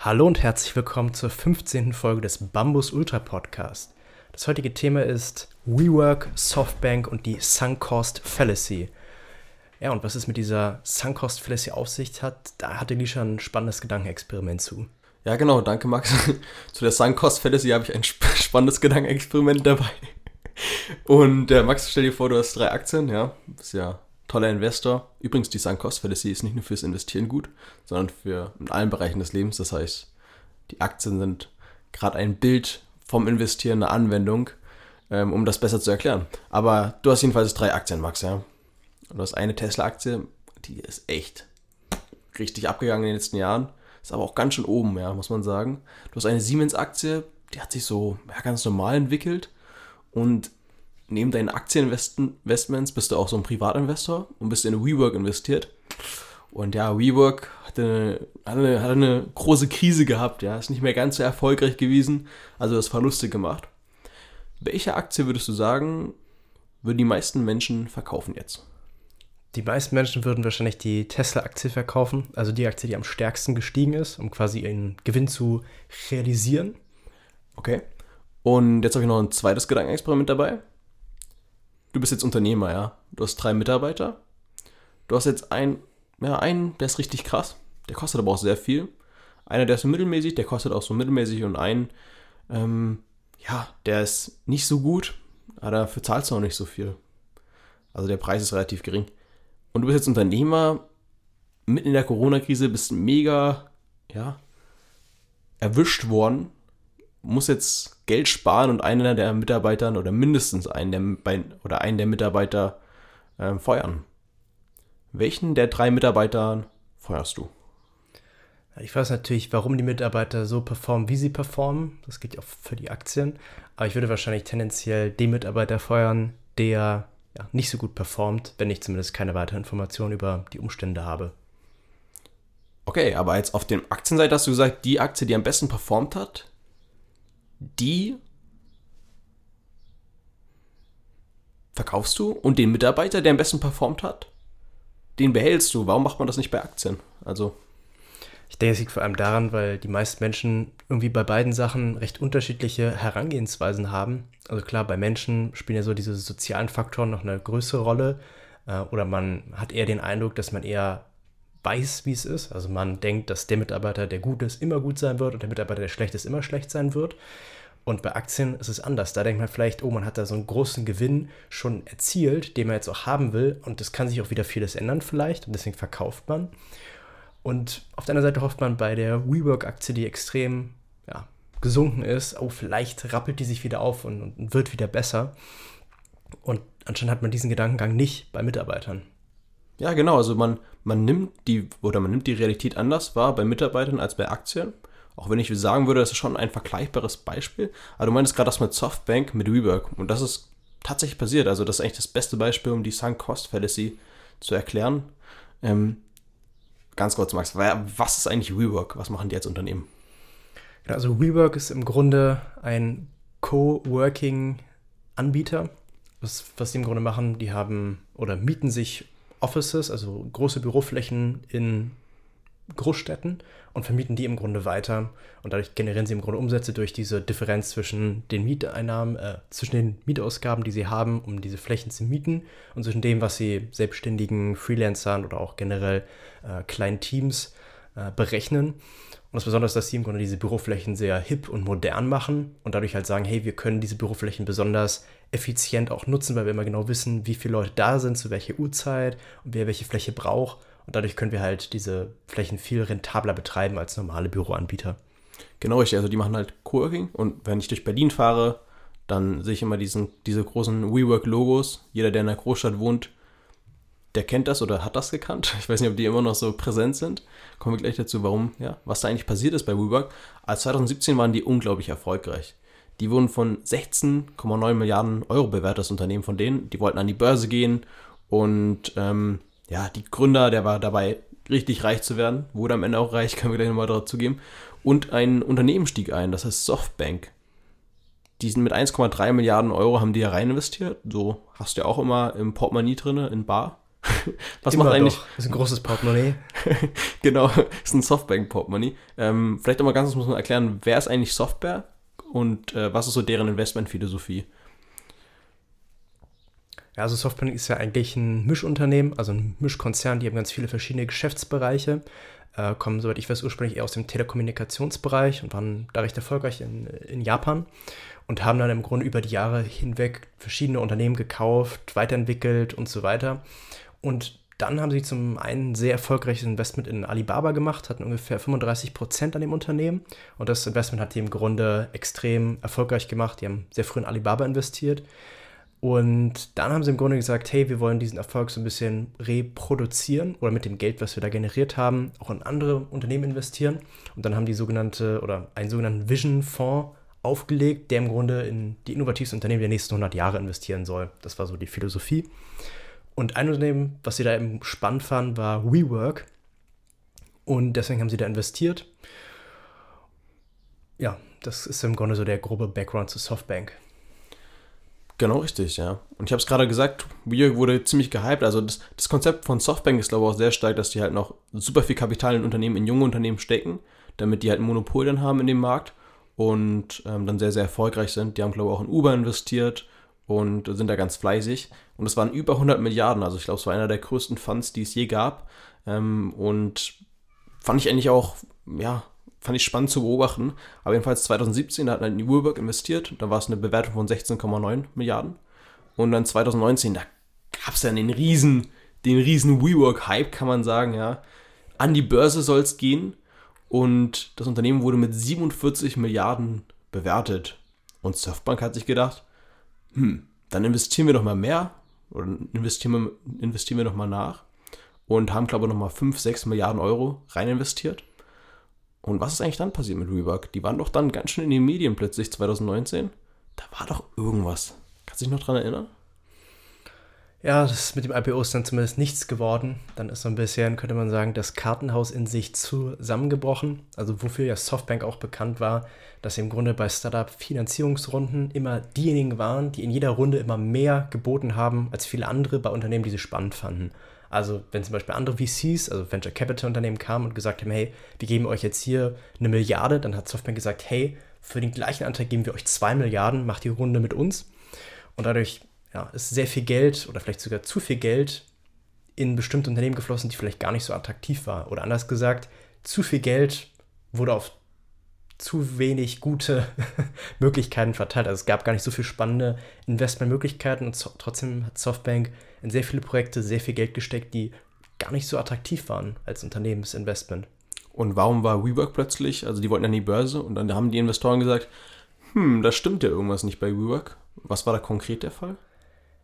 Hallo und herzlich willkommen zur 15. Folge des Bambus Ultra Podcast. Das heutige Thema ist WeWork, Softbank und die Sunk Cost Fallacy. Ja, und was es mit dieser Sunk Cost Fallacy auf sich hat, da hatte Lisha ein spannendes Gedankenexperiment zu. Ja, genau, danke Max. zu der Sunk Cost Fallacy habe ich ein sp spannendes Gedankenexperiment dabei. Und äh, Max, stell dir vor, du hast drei Aktien, ja, bist ja toller Investor. Übrigens, die Sunk Cost Fallacy ist nicht nur fürs Investieren gut, sondern für in allen Bereichen des Lebens. Das heißt, die Aktien sind gerade ein Bild vom Investieren, eine Anwendung, ähm, um das besser zu erklären. Aber du hast jedenfalls drei Aktien, Max, ja. Und du hast eine Tesla-Aktie, die ist echt richtig abgegangen in den letzten Jahren. Ist aber auch ganz schön oben, ja, muss man sagen. Du hast eine Siemens-Aktie, die hat sich so ja, ganz normal entwickelt. Und neben deinen Aktieninvestments bist du auch so ein Privatinvestor und bist in WeWork investiert. Und ja, WeWork hatte eine, hatte, eine, hatte eine große Krise gehabt, ja, ist nicht mehr ganz so erfolgreich gewesen, also das Verluste gemacht. Welche Aktie würdest du sagen, würden die meisten Menschen verkaufen jetzt? Die meisten Menschen würden wahrscheinlich die Tesla-Aktie verkaufen, also die Aktie, die am stärksten gestiegen ist, um quasi ihren Gewinn zu realisieren. Okay. Und jetzt habe ich noch ein zweites Gedankenexperiment dabei du bist jetzt Unternehmer, ja. Du hast drei Mitarbeiter. Du hast jetzt einen, ja, einen, der ist richtig krass. Der kostet aber auch sehr viel. Einer, der ist so mittelmäßig, der kostet auch so mittelmäßig. Und einen, ähm, ja, der ist nicht so gut, aber dafür zahlst du auch nicht so viel. Also der Preis ist relativ gering. Und du bist jetzt Unternehmer, mitten in der Corona-Krise, bist mega, ja, erwischt worden muss jetzt Geld sparen und einer der Mitarbeitern oder mindestens einen der, oder einen der Mitarbeiter äh, feuern. Welchen der drei Mitarbeiter feuerst du? Ich weiß natürlich, warum die Mitarbeiter so performen, wie sie performen. Das gilt auch für die Aktien. Aber ich würde wahrscheinlich tendenziell den Mitarbeiter feuern, der ja, nicht so gut performt, wenn ich zumindest keine weiteren Informationen über die Umstände habe. Okay, aber jetzt auf der Aktienseite hast du gesagt, die Aktie, die am besten performt hat, die verkaufst du und den Mitarbeiter, der am besten performt hat, den behältst du. Warum macht man das nicht bei Aktien? Also. Ich denke, es liegt vor allem daran, weil die meisten Menschen irgendwie bei beiden Sachen recht unterschiedliche Herangehensweisen haben. Also klar, bei Menschen spielen ja so diese sozialen Faktoren noch eine größere Rolle. Äh, oder man hat eher den Eindruck, dass man eher weiß, wie es ist. Also man denkt, dass der Mitarbeiter, der gut ist, immer gut sein wird und der Mitarbeiter, der schlecht ist, immer schlecht sein wird. Und bei Aktien ist es anders. Da denkt man vielleicht, oh, man hat da so einen großen Gewinn schon erzielt, den man jetzt auch haben will. Und das kann sich auch wieder vieles ändern vielleicht. Und deswegen verkauft man. Und auf der anderen Seite hofft man bei der WeWork-Aktie, die extrem ja, gesunken ist, oh, vielleicht rappelt die sich wieder auf und, und wird wieder besser. Und anscheinend hat man diesen Gedankengang nicht bei Mitarbeitern. Ja, genau. Also man, man nimmt die oder man nimmt die Realität anders wahr bei Mitarbeitern als bei Aktien. Auch wenn ich sagen würde, das ist schon ein vergleichbares Beispiel. Aber du meinst gerade das mit Softbank, mit WeWork. Und das ist tatsächlich passiert. Also das ist eigentlich das beste Beispiel, um die Sunk Cost Fallacy zu erklären. Ähm, ganz kurz, Max, was ist eigentlich WeWork? Was machen die als Unternehmen? Also WeWork ist im Grunde ein Co-Working-Anbieter. Was, was die im Grunde machen, die haben oder mieten sich Offices, also große Büroflächen in Großstädten und vermieten die im Grunde weiter. Und dadurch generieren sie im Grunde Umsätze durch diese Differenz zwischen den Mieteinnahmen, äh, zwischen den Mietausgaben, die sie haben, um diese Flächen zu mieten, und zwischen dem, was sie selbstständigen Freelancern oder auch generell äh, kleinen Teams äh, berechnen. Und das Besondere ist, dass sie im Grunde diese Büroflächen sehr hip und modern machen und dadurch halt sagen, hey, wir können diese Büroflächen besonders effizient auch nutzen, weil wir immer genau wissen, wie viele Leute da sind, zu welcher Uhrzeit und wer welche Fläche braucht. Und dadurch können wir halt diese Flächen viel rentabler betreiben als normale Büroanbieter. Genau, richtig. Also die machen halt Coworking und wenn ich durch Berlin fahre, dann sehe ich immer diesen, diese großen WeWork-Logos. Jeder, der in einer Großstadt wohnt, der kennt das oder hat das gekannt. Ich weiß nicht, ob die immer noch so präsent sind. Kommen wir gleich dazu, warum, ja, was da eigentlich passiert ist bei WeWork. Als 2017 waren die unglaublich erfolgreich. Die wurden von 16,9 Milliarden Euro bewertet, das Unternehmen von denen. Die wollten an die Börse gehen und ähm, ja, die Gründer, der war dabei, richtig reich zu werden, wurde am Ende auch reich, können wir gleich nochmal dazu geben. Und ein Unternehmen stieg ein, das heißt Softbank. Die sind mit 1,3 Milliarden Euro haben die ja rein investiert. So hast du ja auch immer im Portemonnaie drin, in Bar. Was Immer macht eigentlich. Doch. Das ist ein großes Portemonnaie. genau, ist ein Softbank-Portemonnaie. Ähm, vielleicht nochmal ganz kurz muss man erklären, wer ist eigentlich Software und äh, was ist so deren Investmentphilosophie? Ja, also Softbank ist ja eigentlich ein Mischunternehmen, also ein Mischkonzern, die haben ganz viele verschiedene Geschäftsbereiche, äh, kommen, soweit ich weiß, ursprünglich eher aus dem Telekommunikationsbereich und waren da recht erfolgreich in, in Japan und haben dann im Grunde über die Jahre hinweg verschiedene Unternehmen gekauft, weiterentwickelt und so weiter. Und dann haben sie zum einen sehr erfolgreiches Investment in Alibaba gemacht, hatten ungefähr 35 Prozent an dem Unternehmen. Und das Investment hat die im Grunde extrem erfolgreich gemacht. Die haben sehr früh in Alibaba investiert. Und dann haben sie im Grunde gesagt, hey, wir wollen diesen Erfolg so ein bisschen reproduzieren oder mit dem Geld, was wir da generiert haben, auch in andere Unternehmen investieren. Und dann haben die sogenannte oder einen sogenannten Vision-Fonds aufgelegt, der im Grunde in die innovativsten Unternehmen der nächsten 100 Jahre investieren soll. Das war so die Philosophie. Und ein Unternehmen, was sie da eben spannend fanden, war WeWork. Und deswegen haben sie da investiert. Ja, das ist im Grunde so der grobe Background zu Softbank. Genau richtig, ja. Und ich habe es gerade gesagt, WeWork wurde ziemlich gehypt. Also das, das Konzept von Softbank ist, glaube ich, auch sehr stark, dass die halt noch super viel Kapital in Unternehmen, in junge Unternehmen stecken, damit die halt ein Monopol dann haben in dem Markt und ähm, dann sehr, sehr erfolgreich sind. Die haben, glaube ich, auch in Uber investiert und sind da ganz fleißig. Und es waren über 100 Milliarden, also ich glaube, es war einer der größten Funds, die es je gab. Ähm, und fand ich eigentlich auch, ja, fand ich spannend zu beobachten. Aber jedenfalls 2017, da hat man in WeWork investiert, da war es eine Bewertung von 16,9 Milliarden. Und dann 2019, da gab es dann den riesen, den riesen WeWork-Hype, kann man sagen, ja. An die Börse soll es gehen und das Unternehmen wurde mit 47 Milliarden bewertet. Und Softbank hat sich gedacht, hm, dann investieren wir doch mal mehr oder investieren wir, investieren wir noch mal nach und haben, glaube ich, noch mal 5, 6 Milliarden Euro rein investiert. Und was ist eigentlich dann passiert mit Rework? Die waren doch dann ganz schön in den Medien plötzlich 2019. Da war doch irgendwas. Kannst du dich noch dran erinnern? Ja, das mit dem IPO ist dann zumindest nichts geworden. Dann ist so ein bisschen, könnte man sagen, das Kartenhaus in sich zusammengebrochen. Also wofür ja Softbank auch bekannt war, dass sie im Grunde bei Startup-Finanzierungsrunden immer diejenigen waren, die in jeder Runde immer mehr geboten haben als viele andere bei Unternehmen, die sie spannend fanden. Also wenn zum Beispiel andere VCs, also Venture Capital Unternehmen kamen und gesagt haben, hey, wir geben euch jetzt hier eine Milliarde, dann hat Softbank gesagt, hey, für den gleichen Anteil geben wir euch zwei Milliarden, macht die Runde mit uns. Und dadurch ja, ist sehr viel Geld oder vielleicht sogar zu viel Geld in bestimmte Unternehmen geflossen, die vielleicht gar nicht so attraktiv war. Oder anders gesagt, zu viel Geld wurde auf zu wenig gute Möglichkeiten verteilt. Also es gab gar nicht so viele spannende Investmentmöglichkeiten und trotzdem hat Softbank in sehr viele Projekte sehr viel Geld gesteckt, die gar nicht so attraktiv waren als Unternehmensinvestment. Und warum war WeWork plötzlich, also die wollten an die Börse und dann haben die Investoren gesagt, hm, da stimmt ja irgendwas nicht bei WeWork. Was war da konkret der Fall?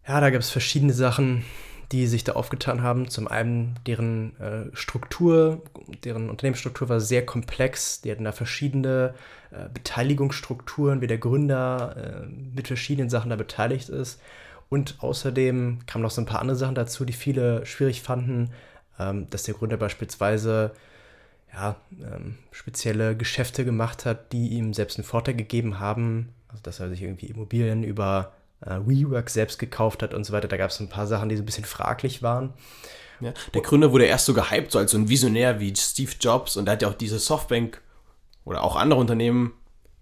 Ja, da gab es verschiedene Sachen, die sich da aufgetan haben. Zum einen deren äh, Struktur, deren Unternehmensstruktur war sehr komplex. Die hatten da verschiedene äh, Beteiligungsstrukturen, wie der Gründer äh, mit verschiedenen Sachen da beteiligt ist. Und außerdem kamen noch so ein paar andere Sachen dazu, die viele schwierig fanden, ähm, dass der Gründer beispielsweise ja, ähm, spezielle Geschäfte gemacht hat, die ihm selbst einen Vorteil gegeben haben. Also dass er sich irgendwie Immobilien über äh, WeWork selbst gekauft hat und so weiter. Da gab es ein paar Sachen, die so ein bisschen fraglich waren. Ja, der Gründer wurde erst so gehypt, so als so ein Visionär wie Steve Jobs und er hat ja auch diese Softbank oder auch andere Unternehmen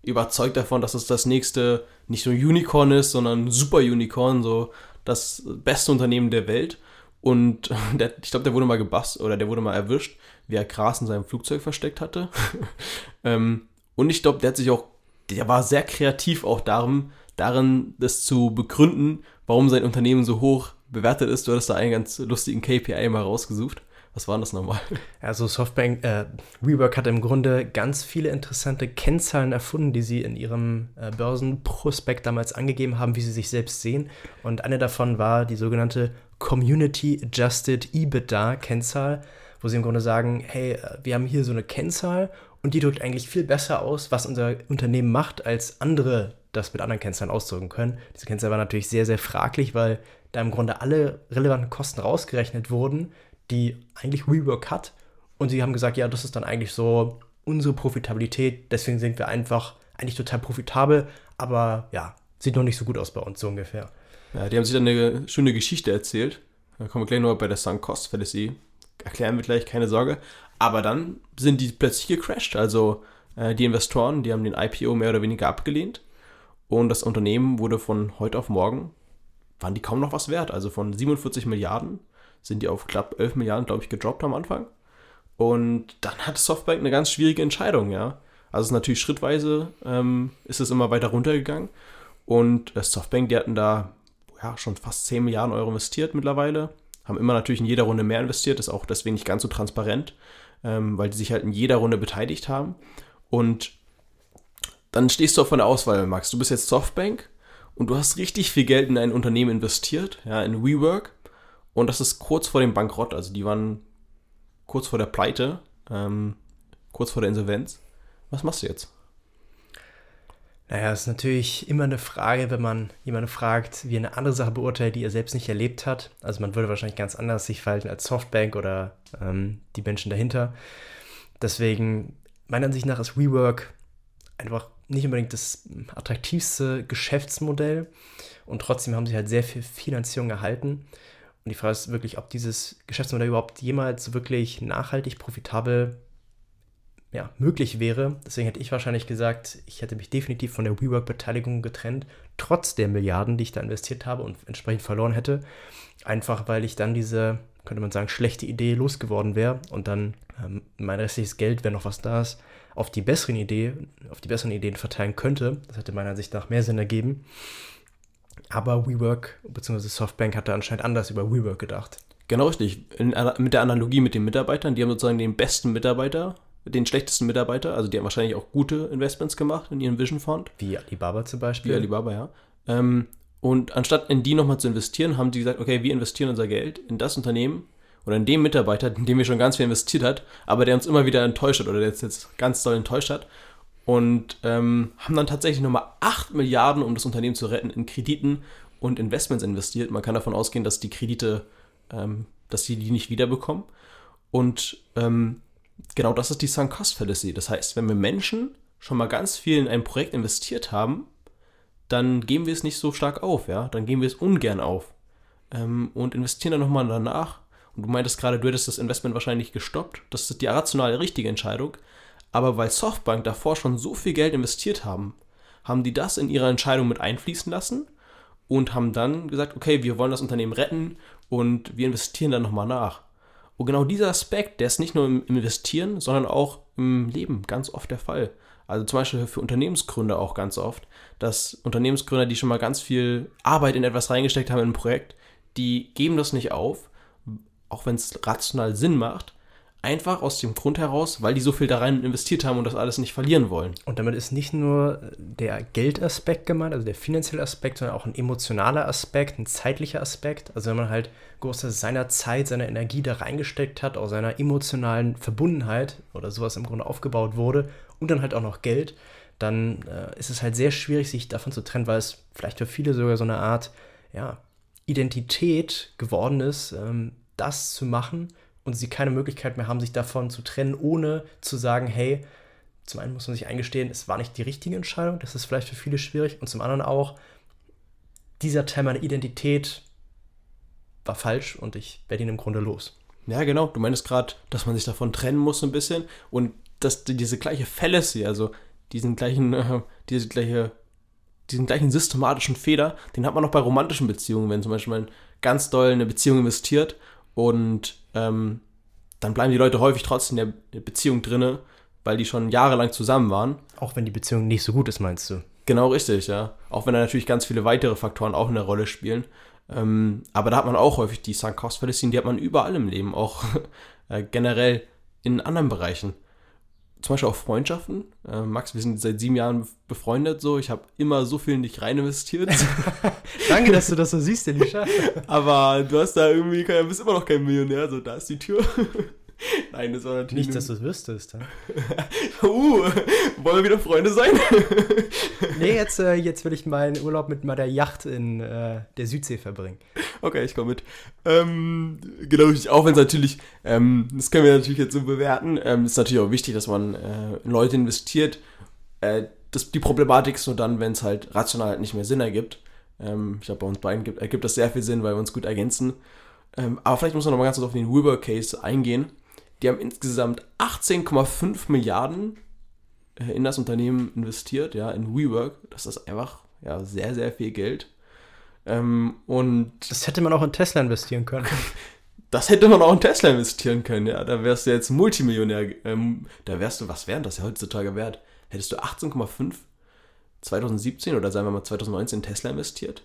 überzeugt davon, dass es das nächste nicht nur Unicorn ist, sondern Super Unicorn, so das beste Unternehmen der Welt. Und der, ich glaube, der wurde mal gebast oder der wurde mal erwischt, wie er Gras in seinem Flugzeug versteckt hatte. ähm, und ich glaube, der hat sich auch, der war sehr kreativ auch darum, darin, das zu begründen, warum sein Unternehmen so hoch bewertet ist. Du hattest da einen ganz lustigen KPI mal rausgesucht. Was war das nochmal? Also Softbank, äh, WeWork hat im Grunde ganz viele interessante Kennzahlen erfunden, die sie in ihrem äh, Börsenprospekt damals angegeben haben, wie sie sich selbst sehen. Und eine davon war die sogenannte Community Adjusted EBITDA Kennzahl, wo sie im Grunde sagen, hey, äh, wir haben hier so eine Kennzahl und die drückt eigentlich viel besser aus, was unser Unternehmen macht, als andere das mit anderen Kennzahlen ausdrücken können. Diese Kennzahl war natürlich sehr, sehr fraglich, weil da im Grunde alle relevanten Kosten rausgerechnet wurden, die eigentlich WeWork hat. Und sie haben gesagt, ja, das ist dann eigentlich so unsere Profitabilität. Deswegen sind wir einfach eigentlich total profitabel, aber ja, sieht noch nicht so gut aus bei uns, so ungefähr. Ja, die haben sich dann eine schöne Geschichte erzählt. Da kommen wir gleich nur bei der Sunk Cost Fallacy. Erklären wir gleich, keine Sorge. Aber dann sind die plötzlich gecrashed. Also äh, die Investoren, die haben den IPO mehr oder weniger abgelehnt. Und das Unternehmen wurde von heute auf morgen, waren die kaum noch was wert. Also von 47 Milliarden sind die auf knapp 11 Milliarden, glaube ich, gedroppt am Anfang. Und dann hat Softbank eine ganz schwierige Entscheidung, ja. Also es ist natürlich schrittweise ähm, ist es immer weiter runtergegangen. Und äh, Softbank, die hatten da ja, schon fast 10 Milliarden Euro investiert mittlerweile. Haben immer natürlich in jeder Runde mehr investiert, ist auch deswegen nicht ganz so transparent, ähm, weil die sich halt in jeder Runde beteiligt haben. Und dann stehst du auf der Auswahl, Max. Du bist jetzt Softbank und du hast richtig viel Geld in ein Unternehmen investiert, ja, in WeWork. Und das ist kurz vor dem Bankrott, also die waren kurz vor der Pleite, ähm, kurz vor der Insolvenz. Was machst du jetzt? Naja, es ist natürlich immer eine Frage, wenn man jemanden fragt, wie er eine andere Sache beurteilt, die er selbst nicht erlebt hat. Also man würde wahrscheinlich ganz anders sich verhalten als Softbank oder ähm, die Menschen dahinter. Deswegen, meiner Ansicht nach ist WeWork einfach nicht unbedingt das attraktivste Geschäftsmodell und trotzdem haben sie halt sehr viel Finanzierung erhalten. Und die Frage ist wirklich, ob dieses Geschäftsmodell überhaupt jemals wirklich nachhaltig profitabel ja, möglich wäre. Deswegen hätte ich wahrscheinlich gesagt, ich hätte mich definitiv von der WeWork-Beteiligung getrennt, trotz der Milliarden, die ich da investiert habe und entsprechend verloren hätte. Einfach weil ich dann diese, könnte man sagen, schlechte Idee losgeworden wäre und dann ähm, mein restliches Geld, wenn noch was da ist, auf die besseren Idee, auf die besseren Ideen verteilen könnte. Das hätte meiner Ansicht nach mehr Sinn ergeben. Aber WeWork bzw. Softbank hatte anscheinend anders über WeWork gedacht. Genau richtig. In, mit der Analogie mit den Mitarbeitern, die haben sozusagen den besten Mitarbeiter, den schlechtesten Mitarbeiter, also die haben wahrscheinlich auch gute Investments gemacht in ihren Vision Fund. Wie Alibaba zum Beispiel. Wie Alibaba, ja. Ähm, und anstatt in die nochmal zu investieren, haben sie gesagt, okay, wir investieren unser Geld in das Unternehmen oder in den Mitarbeiter, in dem wir schon ganz viel investiert hat, aber der uns immer wieder enttäuscht hat oder der jetzt, jetzt ganz doll enttäuscht hat. Und ähm, haben dann tatsächlich nochmal 8 Milliarden, um das Unternehmen zu retten, in Krediten und Investments investiert. Man kann davon ausgehen, dass die Kredite, ähm, dass sie die nicht wiederbekommen. Und ähm, genau das ist die Sunk Cost Fallacy. Das heißt, wenn wir Menschen schon mal ganz viel in ein Projekt investiert haben, dann geben wir es nicht so stark auf, ja. Dann geben wir es ungern auf. Ähm, und investieren dann nochmal danach und du meintest gerade, du hättest das Investment wahrscheinlich gestoppt. Das ist die rationale richtige Entscheidung. Aber weil Softbank davor schon so viel Geld investiert haben, haben die das in ihre Entscheidung mit einfließen lassen und haben dann gesagt, okay, wir wollen das Unternehmen retten und wir investieren dann nochmal nach. Und genau dieser Aspekt, der ist nicht nur im Investieren, sondern auch im Leben ganz oft der Fall. Also zum Beispiel für Unternehmensgründer auch ganz oft, dass Unternehmensgründer, die schon mal ganz viel Arbeit in etwas reingesteckt haben in ein Projekt, die geben das nicht auf, auch wenn es rational Sinn macht, einfach aus dem Grund heraus, weil die so viel da rein investiert haben und das alles nicht verlieren wollen. Und damit ist nicht nur der Geldaspekt gemeint, also der finanzielle Aspekt, sondern auch ein emotionaler Aspekt, ein zeitlicher Aspekt. Also wenn man halt große seiner Zeit, seiner Energie da reingesteckt hat, aus seiner emotionalen Verbundenheit oder sowas im Grunde aufgebaut wurde und dann halt auch noch Geld, dann äh, ist es halt sehr schwierig, sich davon zu trennen, weil es vielleicht für viele sogar so eine Art, ja, Identität geworden ist, ähm, das zu machen und sie keine Möglichkeit mehr haben, sich davon zu trennen, ohne zu sagen, hey, zum einen muss man sich eingestehen, es war nicht die richtige Entscheidung, das ist vielleicht für viele schwierig, und zum anderen auch, dieser Teil meiner Identität war falsch und ich werde ihn im Grunde los. Ja, genau. Du meinst gerade, dass man sich davon trennen muss ein bisschen und dass diese gleiche Fallacy, also diesen gleichen, äh, diese gleiche, diesen gleichen systematischen Fehler, den hat man auch bei romantischen Beziehungen, wenn zum Beispiel man ganz doll in eine Beziehung investiert und ähm, dann bleiben die Leute häufig trotzdem in der Beziehung drinne, weil die schon jahrelang zusammen waren. Auch wenn die Beziehung nicht so gut ist, meinst du? Genau richtig, ja. Auch wenn da natürlich ganz viele weitere Faktoren auch eine Rolle spielen. Ähm, aber da hat man auch häufig die Sunk Cost Fallacy, die hat man überall im Leben, auch äh, generell in anderen Bereichen zum Beispiel auch Freundschaften. Äh, Max, wir sind seit sieben Jahren befreundet so. Ich habe immer so viel in dich rein investiert. Danke, dass du das so siehst, Elisha. Aber du hast da irgendwie, bist immer noch kein Millionär. So, da ist die Tür. Nein, das war natürlich. Nicht, dass du es wüsstest. Uh, wollen wir wieder Freunde sein? nee, jetzt, äh, jetzt will ich meinen Urlaub mit meiner Yacht in äh, der Südsee verbringen. Okay, ich komme mit. Ähm, genau, auch wenn es natürlich, ähm, das können wir natürlich jetzt so bewerten, ähm, ist natürlich auch wichtig, dass man äh, in Leute investiert. Äh, das, die Problematik ist nur dann, wenn es halt rational halt nicht mehr Sinn ergibt. Ähm, ich glaube, bei uns beiden gibt, ergibt das sehr viel Sinn, weil wir uns gut ergänzen. Ähm, aber vielleicht muss man noch mal ganz kurz auf den WeWork-Case eingehen. Die haben insgesamt 18,5 Milliarden äh, in das Unternehmen investiert, ja, in WeWork. Das ist einfach ja, sehr, sehr viel Geld. Ähm, und das hätte man auch in Tesla investieren können. das hätte man auch in Tesla investieren können, ja. Da wärst du jetzt Multimillionär. Ähm, da wärst du, was wären das ja heutzutage wert? Hättest du 18,5 2017 oder sagen wir mal 2019 in Tesla investiert?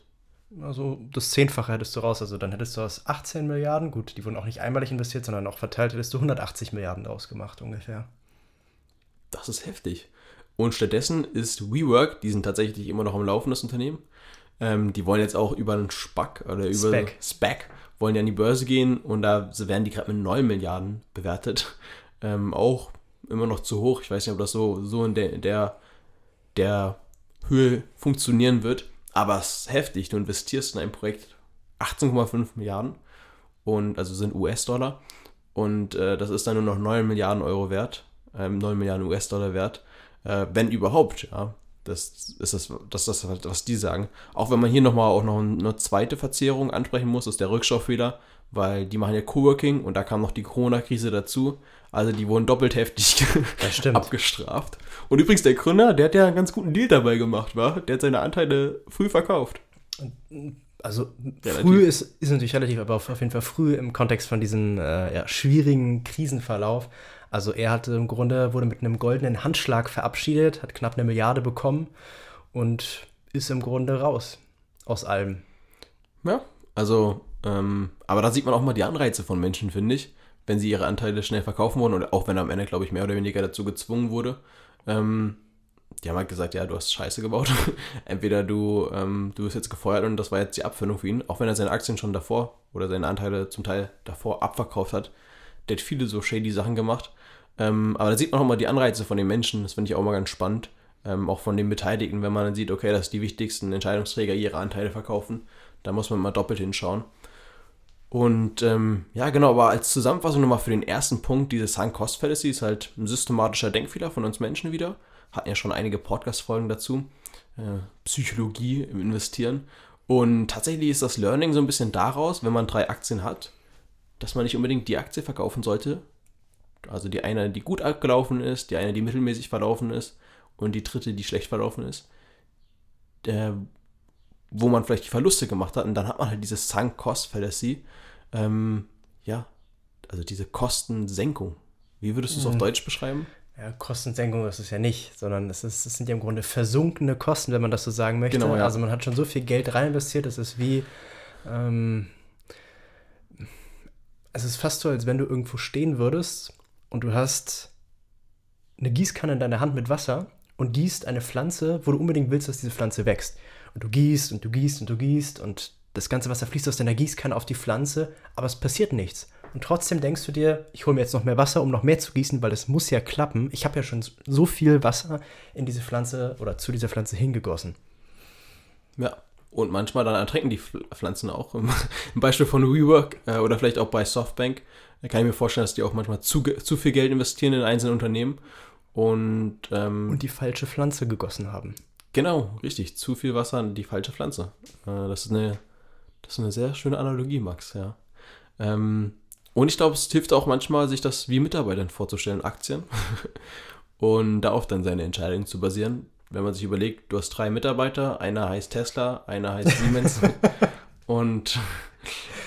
Also das Zehnfache hättest du raus. Also dann hättest du aus 18 Milliarden, gut, die wurden auch nicht einmalig investiert, sondern auch verteilt, hättest du 180 Milliarden daraus gemacht ungefähr. Das ist heftig. Und stattdessen ist WeWork, die sind tatsächlich immer noch am Laufen, das Unternehmen. Ähm, die wollen jetzt auch über einen SPAC oder über Spec. SPAC wollen ja an die Börse gehen und da werden die gerade mit 9 Milliarden bewertet. Ähm, auch immer noch zu hoch. Ich weiß nicht, ob das so, so in der, der, der Höhe funktionieren wird. Aber es ist heftig. Du investierst in ein Projekt 18,5 Milliarden und also sind US-Dollar. Und äh, das ist dann nur noch 9 Milliarden Euro wert, ähm, 9 Milliarden US-Dollar wert, äh, wenn überhaupt, ja. Das ist das, das, das, was die sagen. Auch wenn man hier nochmal auch noch eine zweite Verzerrung ansprechen muss, ist der Rückschaufehler, weil die machen ja Coworking und da kam noch die Corona-Krise dazu. Also die wurden doppelt heftig abgestraft. Und übrigens der Gründer, der hat ja einen ganz guten Deal dabei gemacht, war? Der hat seine Anteile früh verkauft. Also relativ. früh ist, ist natürlich relativ, aber auf jeden Fall früh im Kontext von diesem äh, ja, schwierigen Krisenverlauf. Also er hatte im Grunde, wurde mit einem goldenen Handschlag verabschiedet, hat knapp eine Milliarde bekommen und ist im Grunde raus aus allem. Ja, also, ähm, aber da sieht man auch mal die Anreize von Menschen, finde ich, wenn sie ihre Anteile schnell verkaufen wollen und auch wenn er am Ende, glaube ich, mehr oder weniger dazu gezwungen wurde. Ähm, die haben halt gesagt, ja, du hast Scheiße gebaut. Entweder du, ähm, du bist jetzt gefeuert und das war jetzt die Abfindung für ihn, auch wenn er seine Aktien schon davor oder seine Anteile zum Teil davor abverkauft hat. Der hat viele so shady Sachen gemacht. Ähm, aber da sieht man auch mal die Anreize von den Menschen, das finde ich auch mal ganz spannend. Ähm, auch von den Beteiligten, wenn man dann sieht, okay, dass die wichtigsten Entscheidungsträger ihre Anteile verkaufen, da muss man mal doppelt hinschauen. Und ähm, ja, genau, aber als Zusammenfassung nochmal für den ersten Punkt, diese Sunk-Cost Fallacy ist halt ein systematischer Denkfehler von uns Menschen wieder. Hatten ja schon einige Podcast-Folgen dazu. Äh, Psychologie im Investieren. Und tatsächlich ist das Learning so ein bisschen daraus, wenn man drei Aktien hat, dass man nicht unbedingt die Aktie verkaufen sollte, also die eine, die gut abgelaufen ist, die eine, die mittelmäßig verlaufen ist und die dritte, die schlecht verlaufen ist. Der, wo man vielleicht die Verluste gemacht hat und dann hat man halt dieses Sunk Cost Fallacy. Ähm, ja, also diese Kostensenkung. Wie würdest du es mhm. auf Deutsch beschreiben? Ja, Kostensenkung ist es ja nicht, sondern es, ist, es sind ja im Grunde versunkene Kosten, wenn man das so sagen möchte. Genau, ja. Also man hat schon so viel Geld rein investiert, es ist wie, ähm, es ist fast so, als wenn du irgendwo stehen würdest und du hast eine Gießkanne in deiner Hand mit Wasser und gießt eine Pflanze, wo du unbedingt willst, dass diese Pflanze wächst. Und du gießt und du gießt und du gießt und das ganze Wasser fließt aus deiner Gießkanne auf die Pflanze, aber es passiert nichts. Und trotzdem denkst du dir, ich hole mir jetzt noch mehr Wasser, um noch mehr zu gießen, weil es muss ja klappen. Ich habe ja schon so viel Wasser in diese Pflanze oder zu dieser Pflanze hingegossen. Ja, und manchmal dann ertrinken die Pflanzen auch. Im Beispiel von WeWork äh, oder vielleicht auch bei Softbank da kann ich mir vorstellen, dass die auch manchmal zu, zu viel Geld investieren in einzelne Unternehmen und, ähm, und die falsche Pflanze gegossen haben. Genau, richtig. Zu viel Wasser an die falsche Pflanze. Äh, das, ist eine, das ist eine sehr schöne Analogie, Max, ja. Ähm, und ich glaube, es hilft auch manchmal, sich das wie Mitarbeitern vorzustellen, Aktien. und darauf dann seine Entscheidungen zu basieren. Wenn man sich überlegt, du hast drei Mitarbeiter, einer heißt Tesla, einer heißt Siemens und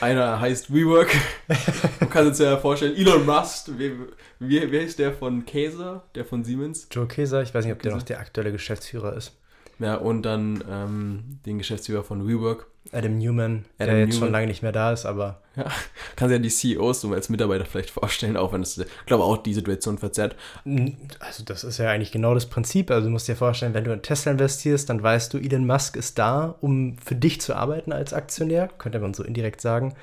einer heißt WeWork. Du kannst dir ja vorstellen, Elon Musk, wie, wie heißt der von Käser, der von Siemens? Joe Käser, ich weiß nicht, ob der noch der aktuelle Geschäftsführer ist. Ja, und dann ähm, den Geschäftsführer von WeWork. Adam Newman, Adam der jetzt Newman. schon lange nicht mehr da ist, aber. Ja, kannst ja die CEOs so als Mitarbeiter vielleicht vorstellen, auch wenn es, ich glaube, auch die Situation verzerrt. Also, das ist ja eigentlich genau das Prinzip. Also, du musst dir vorstellen, wenn du in Tesla investierst, dann weißt du, Elon Musk ist da, um für dich zu arbeiten als Aktionär, könnte man so indirekt sagen.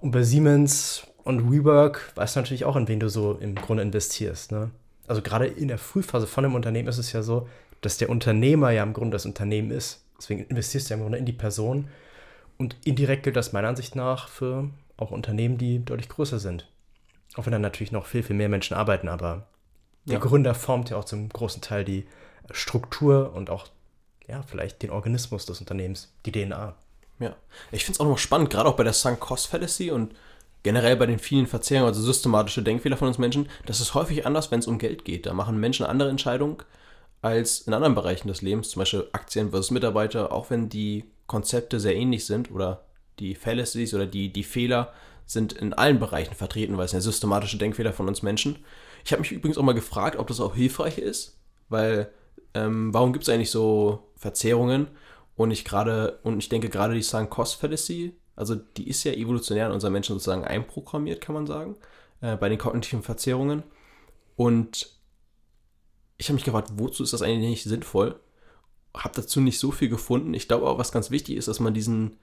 Und bei Siemens und WeWork weißt du natürlich auch, in wen du so im Grunde investierst. Ne? Also, gerade in der Frühphase von einem Unternehmen ist es ja so, dass der Unternehmer ja im Grunde das Unternehmen ist. Deswegen investierst du ja im Grunde in die Person. Und indirekt gilt das meiner Ansicht nach für auch Unternehmen, die deutlich größer sind. Auch wenn da natürlich noch viel, viel mehr Menschen arbeiten, aber der ja. Gründer formt ja auch zum großen Teil die Struktur und auch ja, vielleicht den Organismus des Unternehmens, die DNA. Ja. Ich finde es auch noch spannend, gerade auch bei der Sunk Cost Fallacy und generell bei den vielen Verzerrungen, also systematische Denkfehler von uns Menschen, das ist häufig anders, wenn es um Geld geht. Da machen Menschen andere Entscheidungen als in anderen Bereichen des Lebens, zum Beispiel Aktien versus Mitarbeiter, auch wenn die Konzepte sehr ähnlich sind oder die Fallacies oder die, die Fehler sind in allen Bereichen vertreten, weil es sind ja systematische Denkfehler von uns Menschen. Ich habe mich übrigens auch mal gefragt, ob das auch hilfreich ist, weil ähm, warum gibt es eigentlich so Verzerrungen? Und ich gerade, und ich denke gerade die Sunk Cost Fallacy, also die ist ja evolutionär in unseren Menschen sozusagen einprogrammiert, kann man sagen, äh, bei den kognitiven Verzerrungen. Und ich habe mich gefragt, wozu ist das eigentlich nicht sinnvoll? Habe dazu nicht so viel gefunden. Ich glaube auch, was ganz wichtig ist, dass man diesen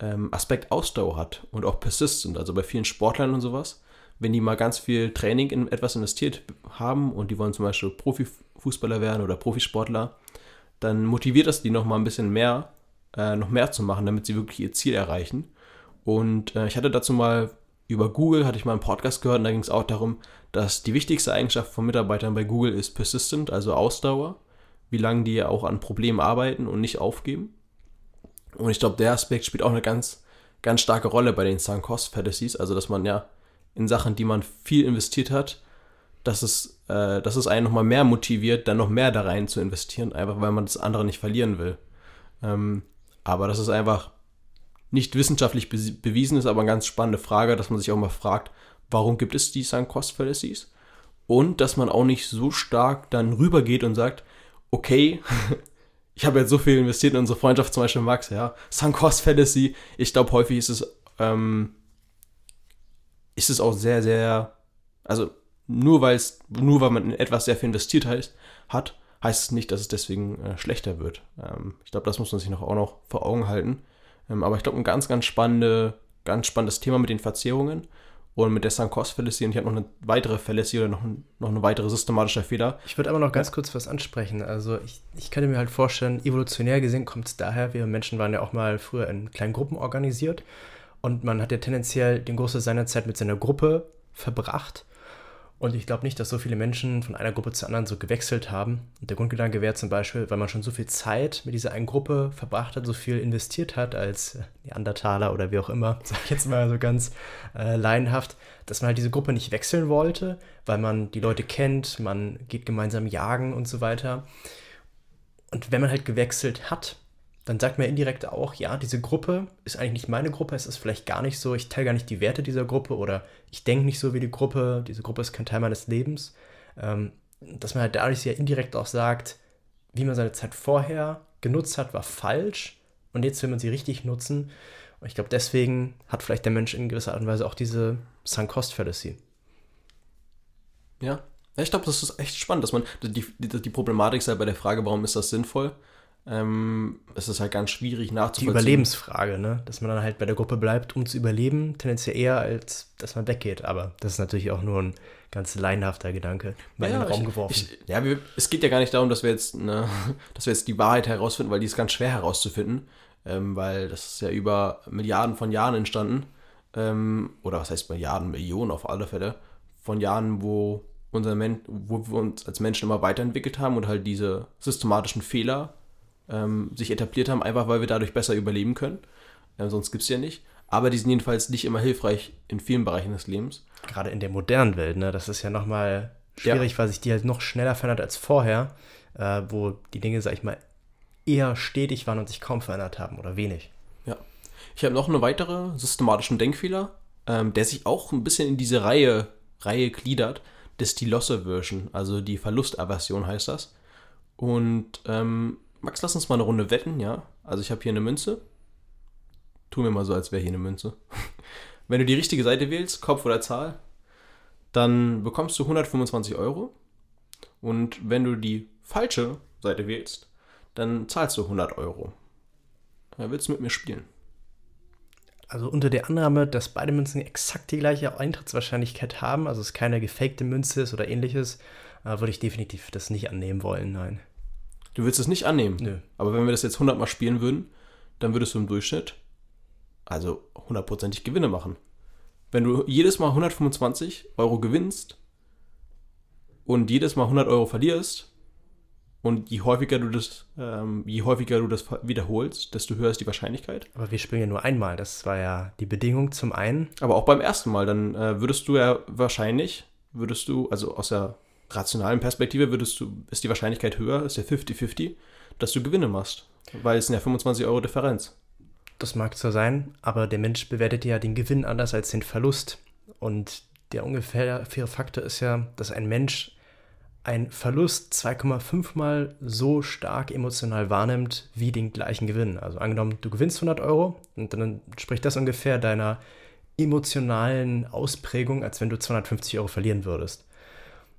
ähm, Aspekt Ausdauer hat und auch persistent. Also bei vielen Sportlern und sowas, wenn die mal ganz viel Training in etwas investiert haben und die wollen zum Beispiel Profifußballer werden oder Profisportler, dann motiviert das die noch mal ein bisschen mehr, äh, noch mehr zu machen, damit sie wirklich ihr Ziel erreichen. Und äh, ich hatte dazu mal über Google, hatte ich mal einen Podcast gehört und da ging es auch darum, dass die wichtigste Eigenschaft von Mitarbeitern bei Google ist persistent, also Ausdauer, wie lange die auch an Problemen arbeiten und nicht aufgeben. Und ich glaube, der Aspekt spielt auch eine ganz, ganz starke Rolle bei den Sunk Cost Fallacies, also dass man ja in Sachen, die man viel investiert hat, dass es, äh, dass es einen nochmal mehr motiviert, dann noch mehr da rein zu investieren, einfach weil man das andere nicht verlieren will. Ähm, aber das ist einfach nicht wissenschaftlich bewiesen, ist aber eine ganz spannende Frage, dass man sich auch mal fragt, warum gibt es die Sunk Cost Fallacies? Und dass man auch nicht so stark dann rübergeht und sagt, okay, ich habe jetzt so viel investiert in unsere Freundschaft, zum Beispiel Max, ja, Sunk Cost Fallacy. Ich glaube, häufig ist es, ähm, ist es auch sehr, sehr, also nur weil nur weil man in etwas sehr viel investiert heißt, hat, heißt es nicht, dass es deswegen äh, schlechter wird. Ähm, ich glaube, das muss man sich noch auch noch vor Augen halten. Ähm, aber ich glaube, ein ganz, ganz, spannende, ganz spannendes Thema mit den Verzerrungen und mit der Sankos-Fallacy. Und ich habe noch eine weitere Fallacy oder noch, noch eine weitere systematische Fehler. Ich würde aber noch ganz kurz was ansprechen. Also ich, ich könnte mir halt vorstellen, evolutionär gesehen kommt es daher, wir Menschen waren ja auch mal früher in kleinen Gruppen organisiert und man hat ja tendenziell den Großteil seiner Zeit mit seiner Gruppe verbracht. Und ich glaube nicht, dass so viele Menschen von einer Gruppe zur anderen so gewechselt haben. Und der Grundgedanke wäre zum Beispiel, weil man schon so viel Zeit mit dieser einen Gruppe verbracht hat, so viel investiert hat als Neandertaler oder wie auch immer, sag ich jetzt mal so ganz äh, laienhaft, dass man halt diese Gruppe nicht wechseln wollte, weil man die Leute kennt, man geht gemeinsam jagen und so weiter. Und wenn man halt gewechselt hat, dann sagt man indirekt auch, ja, diese Gruppe ist eigentlich nicht meine Gruppe, es ist vielleicht gar nicht so, ich teile gar nicht die Werte dieser Gruppe oder ich denke nicht so wie die Gruppe, diese Gruppe ist kein Teil meines Lebens. Ähm, dass man halt dadurch ja indirekt auch sagt, wie man seine Zeit vorher genutzt hat, war falsch und jetzt will man sie richtig nutzen. Und ich glaube, deswegen hat vielleicht der Mensch in gewisser Art und Weise auch diese Sunk-Cost-Fallacy. Ja, ich glaube, das ist echt spannend, dass man die, die, die Problematik sei bei der Frage, warum ist das sinnvoll, ähm, es ist halt ganz schwierig nachzuvollziehen. Die Überlebensfrage, ne? Dass man dann halt bei der Gruppe bleibt, um zu überleben, tendenziell eher, als dass man weggeht. Aber das ist natürlich auch nur ein ganz leinhafter Gedanke mal ja, in den Raum ich, geworfen. Ich, ja, wir, es geht ja gar nicht darum, dass wir jetzt, ne, dass wir jetzt die Wahrheit herausfinden, weil die ist ganz schwer herauszufinden, ähm, weil das ist ja über Milliarden von Jahren entstanden. Ähm, oder was heißt Milliarden, Millionen auf alle Fälle, von Jahren, wo unser Men wo wir uns als Menschen immer weiterentwickelt haben und halt diese systematischen Fehler ähm, sich etabliert haben, einfach weil wir dadurch besser überleben können. Äh, sonst gibt es ja nicht. Aber die sind jedenfalls nicht immer hilfreich in vielen Bereichen des Lebens. Gerade in der modernen Welt, ne? Das ist ja nochmal schwierig, ja. weil sich die halt noch schneller verändert als vorher, äh, wo die Dinge, sag ich mal, eher stetig waren und sich kaum verändert haben oder wenig. Ja. Ich habe noch eine weitere systematischen Denkfehler, ähm, der sich auch ein bisschen in diese Reihe, Reihe gliedert, das die Loss Aversion, also die Verlustaversion heißt das. Und ähm, Max, lass uns mal eine Runde wetten, ja? Also ich habe hier eine Münze. Tu mir mal so, als wäre hier eine Münze. Wenn du die richtige Seite wählst, Kopf oder Zahl, dann bekommst du 125 Euro. Und wenn du die falsche Seite wählst, dann zahlst du 100 Euro. Da willst du mit mir spielen. Also unter der Annahme, dass beide Münzen exakt die gleiche Eintrittswahrscheinlichkeit haben, also es keine gefakte Münze ist oder ähnliches, äh, würde ich definitiv das nicht annehmen wollen, nein. Du willst es nicht annehmen. Nö. Aber wenn wir das jetzt 100 Mal spielen würden, dann würdest du im Durchschnitt also hundertprozentig Gewinne machen. Wenn du jedes Mal 125 Euro gewinnst und jedes Mal 100 Euro verlierst, Und je häufiger du das, ähm, je häufiger du das wiederholst, desto höher ist die Wahrscheinlichkeit. Aber wir spielen ja nur einmal. Das war ja die Bedingung zum einen. Aber auch beim ersten Mal, dann äh, würdest du ja wahrscheinlich, würdest du, also aus der rationalen Perspektive, würdest du, ist die Wahrscheinlichkeit höher, ist ja 50-50, dass du Gewinne machst. Weil es sind ja 25 Euro Differenz. Das mag zwar sein, aber der Mensch bewertet ja den Gewinn anders als den Verlust. Und der ungefähre Faktor ist ja, dass ein Mensch einen Verlust 2,5 mal so stark emotional wahrnimmt wie den gleichen Gewinn. Also angenommen, du gewinnst 100 Euro und dann spricht das ungefähr deiner emotionalen Ausprägung, als wenn du 250 Euro verlieren würdest.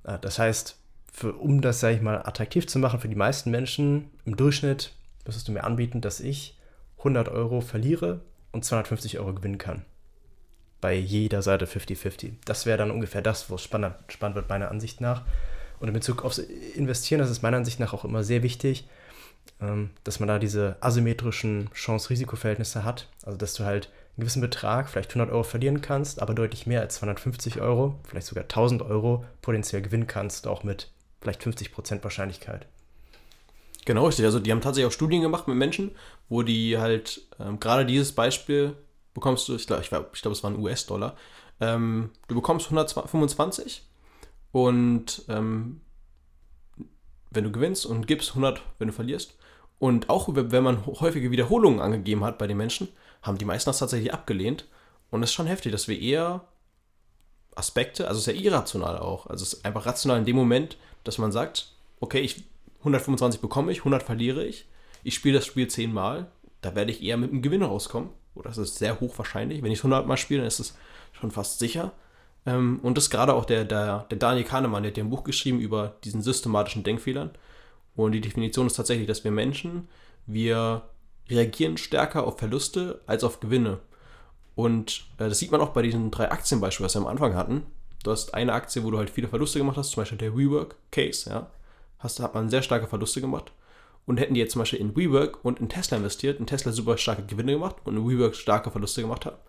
Äh, das heißt, für, um das, sage ich mal, attraktiv zu machen für die meisten Menschen, im Durchschnitt müsstest du mir anbieten, dass ich 100 Euro verliere und 250 Euro gewinnen kann. Bei jeder Seite 50-50. Das wäre dann ungefähr das, wo es spannend, spannend wird, meiner Ansicht nach. Und in Bezug aufs Investieren, das ist meiner Ansicht nach auch immer sehr wichtig, ähm, dass man da diese asymmetrischen Chance-Risiko-Verhältnisse hat. Also, dass du halt einen gewissen Betrag, vielleicht 100 Euro verlieren kannst, aber deutlich mehr als 250 Euro, vielleicht sogar 1000 Euro potenziell gewinnen kannst, auch mit vielleicht 50% Wahrscheinlichkeit. Genau, richtig. Also die haben tatsächlich auch Studien gemacht mit Menschen, wo die halt ähm, gerade dieses Beispiel bekommst du, ich glaube, ich, ich glaub, es waren US-Dollar, ähm, du bekommst 125 und ähm, wenn du gewinnst und gibst 100, wenn du verlierst. Und auch wenn man häufige Wiederholungen angegeben hat bei den Menschen, haben die meisten das tatsächlich abgelehnt. Und es ist schon heftig, dass wir eher Aspekte, also es ist ja irrational auch. Also es ist einfach rational in dem Moment, dass man sagt, okay, ich 125 bekomme ich, 100 verliere ich. Ich spiele das Spiel 10 Mal, da werde ich eher mit einem Gewinn rauskommen. Oder das ist sehr hoch wahrscheinlich. Wenn ich es 100 Mal spiele, dann ist es schon fast sicher. Ähm, und das ist gerade auch der, der, der Daniel Kahnemann, der hat ja ein Buch geschrieben über diesen systematischen Denkfehlern. Und die Definition ist tatsächlich, dass wir Menschen, wir reagieren stärker auf Verluste als auf Gewinne. Und äh, das sieht man auch bei diesen drei Aktienbeispielen, was wir am Anfang hatten. Du hast eine Aktie, wo du halt viele Verluste gemacht hast, zum Beispiel der WeWork-Case, ja. Hast, hat man sehr starke Verluste gemacht. Und hätten die jetzt zum Beispiel in WeWork und in Tesla investiert, in Tesla super starke Gewinne gemacht und in WeWork starke Verluste gemacht hat,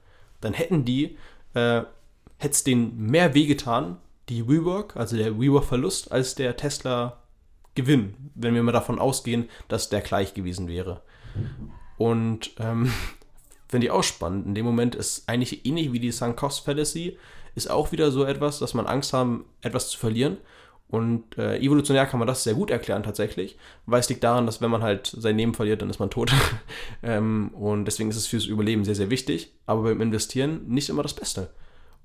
dann hätten die äh, hätte es denen mehr wehgetan, die WeWork, also der WeWork-Verlust, als der Tesla-Gewinn, wenn wir mal davon ausgehen, dass der gleich gewesen wäre. Und ähm, finde ich auch spannend. In dem Moment ist eigentlich ähnlich wie die Sunk Cost Fallacy, ist auch wieder so etwas, dass man Angst haben, etwas zu verlieren. Und äh, evolutionär kann man das sehr gut erklären tatsächlich, weil es liegt daran, dass wenn man halt sein Leben verliert, dann ist man tot. ähm, und deswegen ist es fürs Überleben sehr, sehr wichtig, aber beim Investieren nicht immer das Beste.